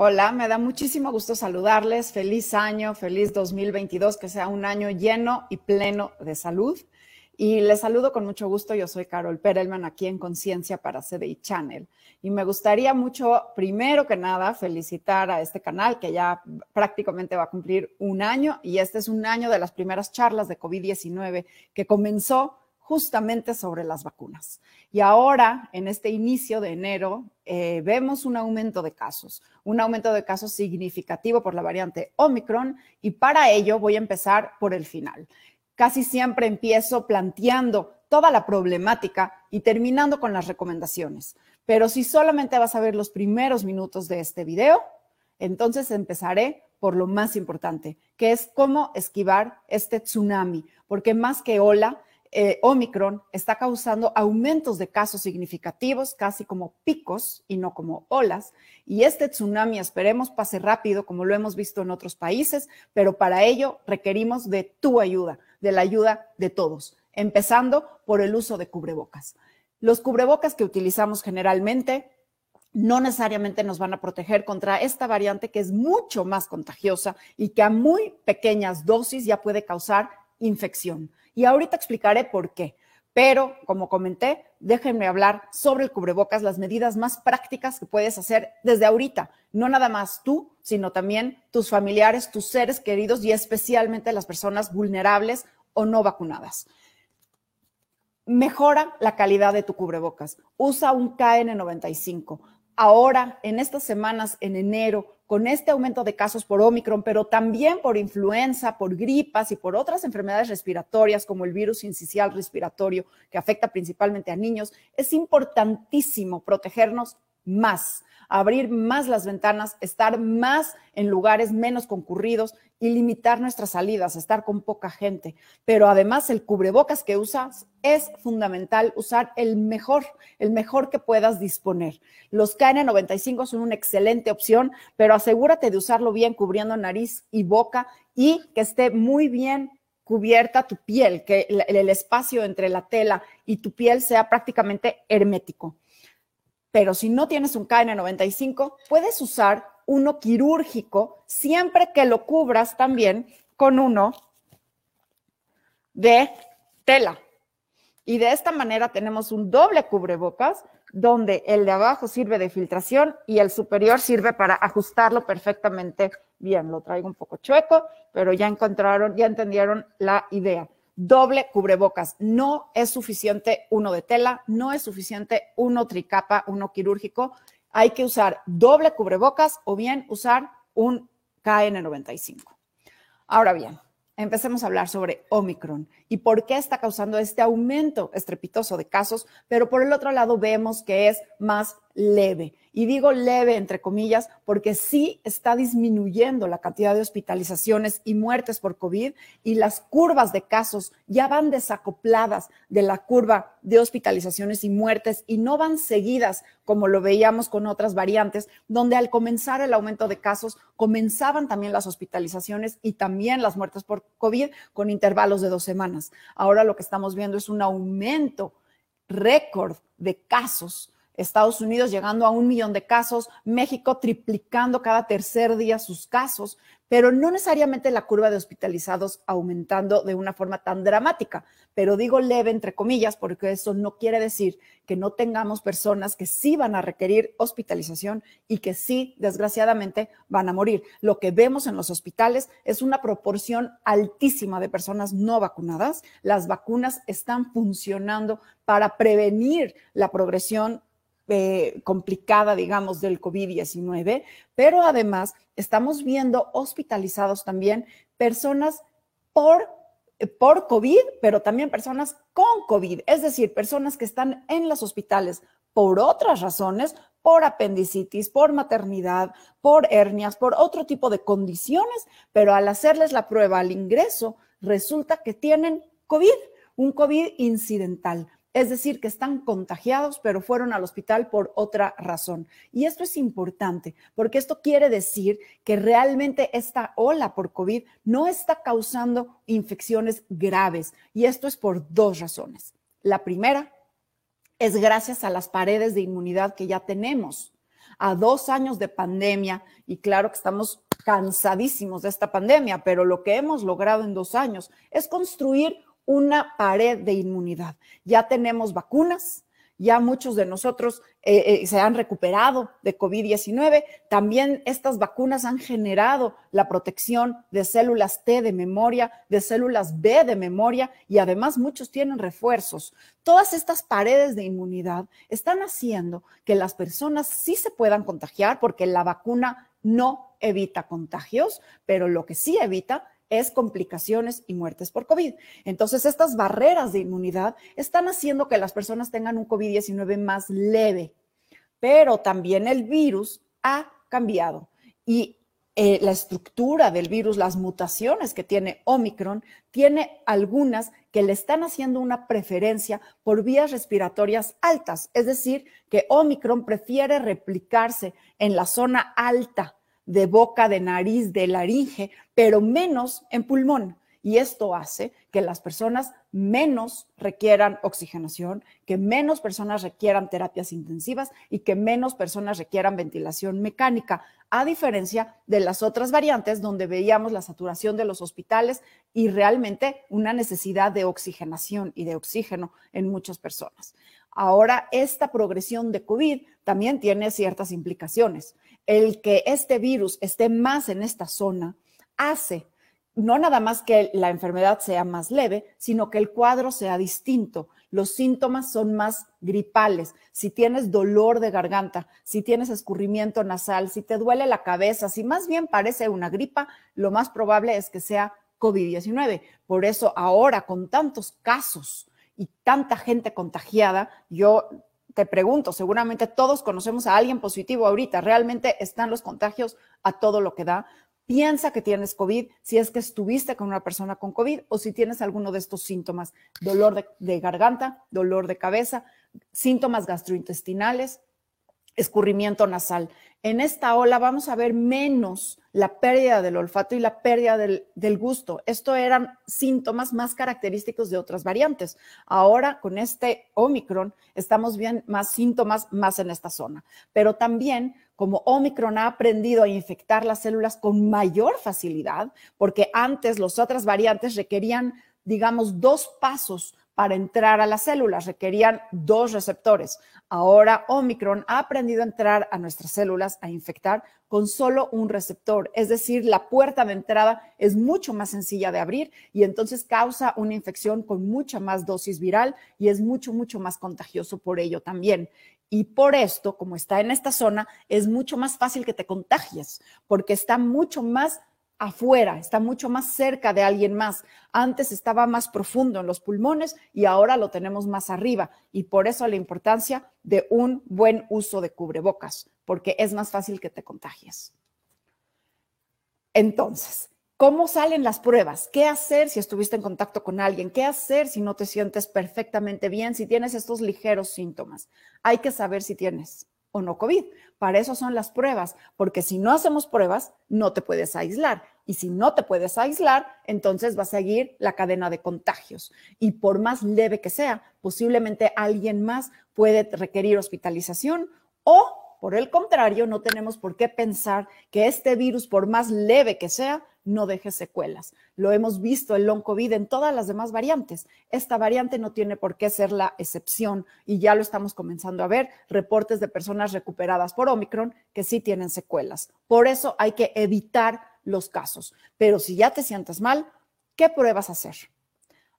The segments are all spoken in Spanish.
Hola, me da muchísimo gusto saludarles. Feliz año, feliz 2022, que sea un año lleno y pleno de salud. Y les saludo con mucho gusto. Yo soy Carol Perelman aquí en Conciencia para CDI Channel. Y me gustaría mucho, primero que nada, felicitar a este canal que ya prácticamente va a cumplir un año. Y este es un año de las primeras charlas de COVID-19 que comenzó justamente sobre las vacunas. Y ahora, en este inicio de enero, eh, vemos un aumento de casos, un aumento de casos significativo por la variante Omicron y para ello voy a empezar por el final. Casi siempre empiezo planteando toda la problemática y terminando con las recomendaciones. Pero si solamente vas a ver los primeros minutos de este video, entonces empezaré por lo más importante, que es cómo esquivar este tsunami, porque más que ola, eh, Omicron está causando aumentos de casos significativos, casi como picos y no como olas. Y este tsunami esperemos pase rápido, como lo hemos visto en otros países, pero para ello requerimos de tu ayuda, de la ayuda de todos, empezando por el uso de cubrebocas. Los cubrebocas que utilizamos generalmente no necesariamente nos van a proteger contra esta variante que es mucho más contagiosa y que a muy pequeñas dosis ya puede causar infección. Y ahorita explicaré por qué. Pero, como comenté, déjenme hablar sobre el cubrebocas, las medidas más prácticas que puedes hacer desde ahorita. No nada más tú, sino también tus familiares, tus seres queridos y especialmente las personas vulnerables o no vacunadas. Mejora la calidad de tu cubrebocas. Usa un KN95. Ahora, en estas semanas, en enero, con este aumento de casos por Omicron, pero también por influenza, por gripas y por otras enfermedades respiratorias como el virus incisional respiratorio que afecta principalmente a niños, es importantísimo protegernos más abrir más las ventanas, estar más en lugares menos concurridos y limitar nuestras salidas, estar con poca gente. Pero además el cubrebocas que usas es fundamental usar el mejor, el mejor que puedas disponer. Los KN95 son una excelente opción, pero asegúrate de usarlo bien cubriendo nariz y boca y que esté muy bien cubierta tu piel, que el, espacio entre la tela y tu piel sea prácticamente hermético. Pero si no tienes un KN95, puedes usar uno quirúrgico siempre que lo cubras también con uno de tela. Y de esta manera tenemos un doble cubrebocas donde el de abajo sirve de filtración y el superior sirve para ajustarlo perfectamente bien. Lo traigo un poco chueco, pero ya encontraron, ya entendieron la idea doble cubrebocas. No es suficiente uno de tela, no es suficiente uno tricapa, uno quirúrgico. Hay que usar doble cubrebocas o bien usar un KN95. Ahora bien, empecemos a hablar sobre Omicron y por qué está causando este aumento estrepitoso de casos, pero por el otro lado vemos que es más leve. Y digo leve entre comillas porque sí está disminuyendo la cantidad de hospitalizaciones y muertes por COVID y las curvas de casos ya van desacopladas de la curva de hospitalizaciones y muertes y no van seguidas como lo veíamos con otras variantes, donde al comenzar el aumento de casos comenzaban también las hospitalizaciones y también las muertes por COVID con intervalos de dos semanas. Ahora lo que estamos viendo es un aumento récord de casos Estados Unidos llegando a un millón de casos, México triplicando cada tercer día sus casos, pero no necesariamente la curva de hospitalizados aumentando de una forma tan dramática. Pero digo leve entre comillas porque eso no quiere decir que no tengamos personas que sí van a requerir hospitalización y que sí, desgraciadamente, van a morir. Lo que vemos en los hospitales es una proporción altísima de personas no vacunadas. Las vacunas están funcionando para prevenir la progresión eh, complicada, digamos, del COVID-19, pero además estamos viendo hospitalizados también personas por, por COVID, pero también personas con COVID, es decir, personas que están en los hospitales por otras razones, por apendicitis, por maternidad, por hernias, por otro tipo de condiciones, pero al hacerles la prueba al ingreso, resulta que tienen COVID, un COVID incidental es decir, que están contagiados, pero fueron al hospital por otra razón. Y esto es importante, porque esto quiere decir que realmente esta ola por COVID no está causando infecciones graves. Y esto es por dos razones. La primera es gracias a las paredes de inmunidad que ya tenemos. a dos años de pandemia, y claro que estamos cansadísimos de esta pandemia, pero lo que hemos logrado en dos años es construir una pared de inmunidad. Ya tenemos vacunas, ya muchos de nosotros eh, eh, se han recuperado de COVID-19. También estas vacunas han generado la protección de células T de memoria, de células B de memoria y además muchos tienen refuerzos. Todas estas paredes de inmunidad están haciendo que las personas sí se puedan contagiar porque la vacuna no evita contagios, pero lo que sí evita es complicaciones y muertes por COVID. Entonces, estas barreras de inmunidad están haciendo que las personas tengan un COVID-19 más leve, pero también el virus ha cambiado y eh, la estructura del virus, las mutaciones que tiene Omicron, tiene algunas que le están haciendo una preferencia por vías respiratorias altas, es decir, que Omicron prefiere replicarse en la zona alta de boca, de nariz, de laringe, pero menos en pulmón. Y esto hace que las personas menos requieran oxigenación, que menos personas requieran terapias intensivas y que menos personas requieran ventilación mecánica, a diferencia de las otras variantes donde veíamos la saturación de los hospitales y realmente una necesidad de oxigenación y de oxígeno en muchas personas. Ahora, esta progresión de COVID también tiene ciertas implicaciones el que este virus esté más en esta zona hace no nada más que la enfermedad sea más leve, sino que el cuadro sea distinto. Los síntomas son más gripales. Si tienes dolor de garganta, si tienes escurrimiento nasal, si te duele la cabeza, si más bien parece una gripa, lo más probable es que sea COVID-19. Por eso ahora, con tantos casos y tanta gente contagiada, yo te pregunto, seguramente todos conocemos a alguien positivo ahorita, realmente están los contagios a todo lo que da. Piensa que tienes COVID si es que estuviste con una persona con COVID o si tienes alguno de estos síntomas, dolor de, garganta, dolor de cabeza, síntomas gastrointestinales, escurrimiento nasal. En esta ola vamos a ver menos la pérdida del olfato y la pérdida del, gusto. Esto eran síntomas más característicos de otras variantes. Ahora con este Omicron estamos viendo más síntomas más en esta zona. Pero también como Omicron ha aprendido a infectar las células con mayor facilidad, porque antes las otras variantes requerían, digamos, dos pasos para entrar a las células, requerían dos receptores. Ahora Omicron ha aprendido a entrar a nuestras células, a infectar con solo un receptor, es decir, la puerta de entrada es mucho más sencilla de abrir y entonces causa una infección con mucha más dosis viral y es mucho, mucho más contagioso por ello también. Y por esto, como está en esta zona, es mucho más fácil que te contagies, porque está mucho más afuera, está mucho más cerca de alguien más. Antes estaba más profundo en los pulmones y ahora lo tenemos más arriba. Y por eso la importancia de un buen uso de cubrebocas, porque es más fácil que te contagies. Entonces, ¿cómo salen las pruebas? ¿Qué hacer si estuviste en contacto con alguien? ¿Qué hacer si no te sientes perfectamente bien, si tienes estos ligeros síntomas? Hay que saber si tienes o no COVID. Para eso son las pruebas, porque si no hacemos pruebas, no te puedes aislar. Y si no te puedes aislar, entonces va a seguir la cadena de contagios. Y por más leve que sea, posiblemente alguien más puede requerir hospitalización o, por el contrario, no tenemos por qué pensar que este virus, por más leve que sea, no deje secuelas. Lo hemos visto el long COVID en todas las demás variantes. Esta variante no tiene por qué ser la excepción y ya lo estamos comenzando a ver, reportes de personas recuperadas por Omicron que sí tienen secuelas. Por eso hay que evitar los casos. Pero si ya te sientes mal, ¿qué pruebas hacer?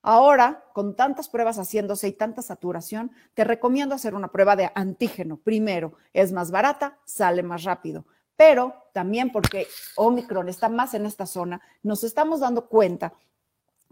Ahora, con tantas pruebas haciéndose y tanta saturación, te recomiendo hacer una prueba de antígeno. Primero, es más barata, sale más rápido pero también porque Omicron está más en esta zona, nos estamos dando cuenta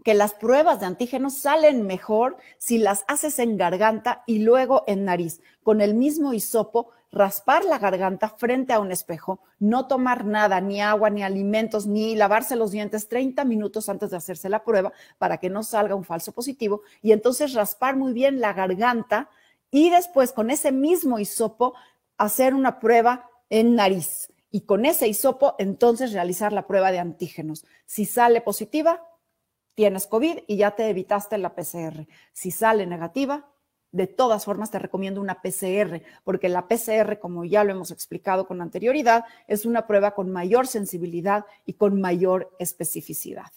que las pruebas de antígenos salen mejor si las haces en garganta y luego en nariz, con el mismo hisopo, raspar la garganta frente a un espejo, no tomar nada, ni agua, ni alimentos, ni lavarse los dientes 30 minutos antes de hacerse la prueba para que no salga un falso positivo, y entonces raspar muy bien la garganta y después con ese mismo hisopo hacer una prueba en nariz y con ese hisopo entonces realizar la prueba de antígenos. Si sale positiva, tienes COVID y ya te evitaste la PCR. Si sale negativa, De todas formas, te recomiendo una PCR, porque la PCR, como ya lo hemos explicado con anterioridad, es una prueba con mayor sensibilidad y con mayor especificidad.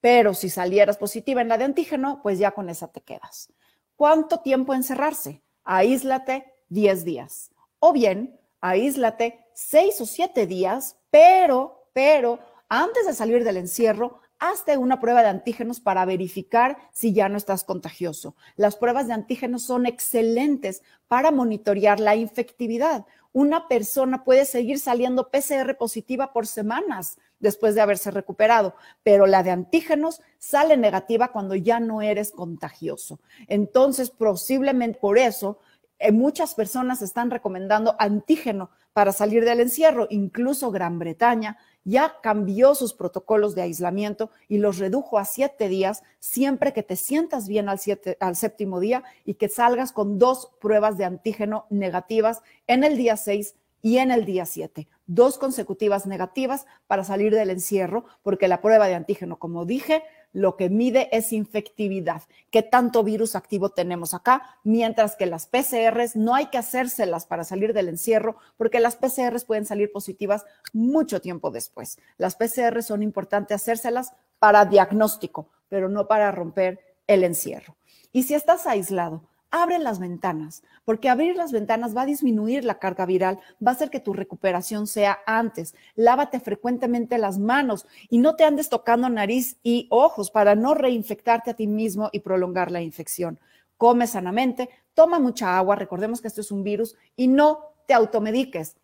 Pero si salieras positiva en la de antígeno, pues ya con esa te quedas. ¿Cuánto tiempo encerrarse? Aíslate 10 días. O bien, aíslate 6 o 7 días, pero, pero, antes de salir del encierro, hazte una prueba de antígenos para verificar si ya no estás contagioso. Las pruebas de antígenos son excelentes para monitorear la infectividad. Una persona puede seguir saliendo PCR positiva por semanas después de haberse recuperado, pero la de antígenos sale negativa cuando ya no eres contagioso. Entonces, posiblemente por eso eh, muchas personas están recomendando antígeno para salir del encierro, incluso Gran Bretaña ya cambió sus protocolos de aislamiento y los redujo a siete días siempre que te sientas bien al, al séptimo día y que salgas con dos pruebas de antígeno negativas en el día seis y en el día siete. Dos consecutivas negativas para salir del encierro, porque la prueba de antígeno, como dije, lo que mide es infectividad, qué tanto virus activo tenemos acá, mientras que las PCRs no hay que hacérselas para salir del encierro, porque las PCRs pueden salir positivas mucho tiempo después. Las PCRs son importantes hacérselas para diagnóstico, pero no para romper el encierro. Y si estás aislado, abre las ventanas, porque abrir las ventanas va a disminuir la carga viral, va a hacer que tu recuperación sea antes. Lávate frecuentemente las manos y no te andes tocando nariz y ojos para no reinfectarte a ti mismo y prolongar la infección. Come sanamente, toma mucha agua, recordemos que esto es un virus, y no te automediques.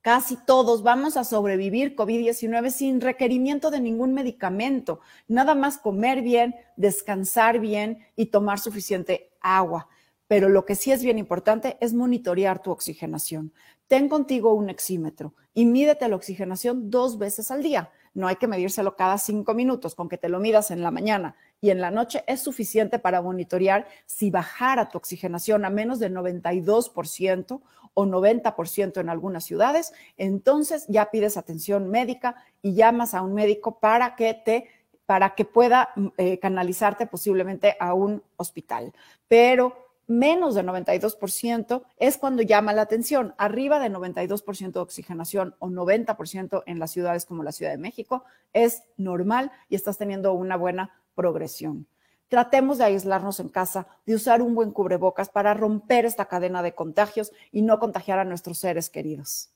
Casi todos vamos a sobrevivir COVID-19 sin requerimiento de ningún medicamento, nada más comer bien, descansar bien y tomar suficiente agua. Pero lo que sí es bien importante es monitorear tu oxigenación. Ten contigo un exímetro y mídete la oxigenación dos veces al día. No hay que medírselo cada cinco minutos, con que te lo midas en la mañana y en la noche es suficiente para monitorear si bajara tu oxigenación a menos del 92% o 90% en algunas ciudades, entonces ya pides atención médica y llamas a un médico para que te para que pueda mm, eh, canalizarte posiblemente a un hospital. Pero menos de 92% es cuando llama la atención. Arriba de 92% de oxigenación o 90% en las ciudades como la Ciudad de México es normal y estás teniendo una buena progresión. Tratemos de aislarnos en casa, de usar un buen cubrebocas para romper esta cadena de contagios y no contagiar a nuestros seres queridos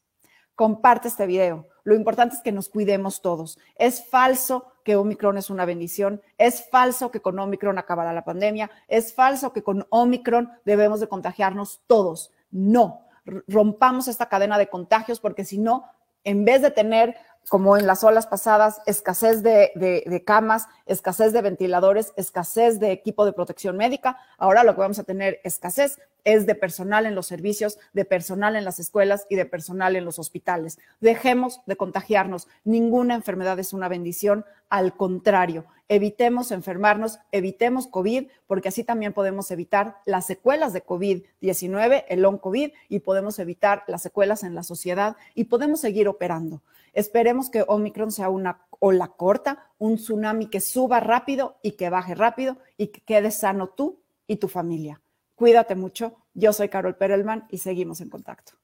comparte este video. Lo importante es que nos cuidemos todos. Es falso que Omicron es una bendición. Es falso que con Omicron acabará la pandemia. Es falso que con Omicron debemos de contagiarnos todos. No, rompamos esta cadena de contagios porque si no, en vez de tener como en las olas pasadas, escasez de, camas, escasez de ventiladores, escasez de equipo de protección médica. Ahora lo que vamos a tener escasez es de personal en los servicios, de personal en las escuelas y de personal en los hospitales. Dejemos de contagiarnos. Ninguna enfermedad es una bendición. Al contrario, evitemos enfermarnos, evitemos COVID, porque así también podemos evitar las secuelas de COVID-19, el long COVID, y podemos evitar las secuelas en la sociedad y podemos seguir operando. Esperemos que Omicron sea una ola corta, un tsunami que suba rápido y que baje rápido y que quede sano tú y tu familia. Cuídate mucho. Yo soy Carol Perelman y seguimos en contacto.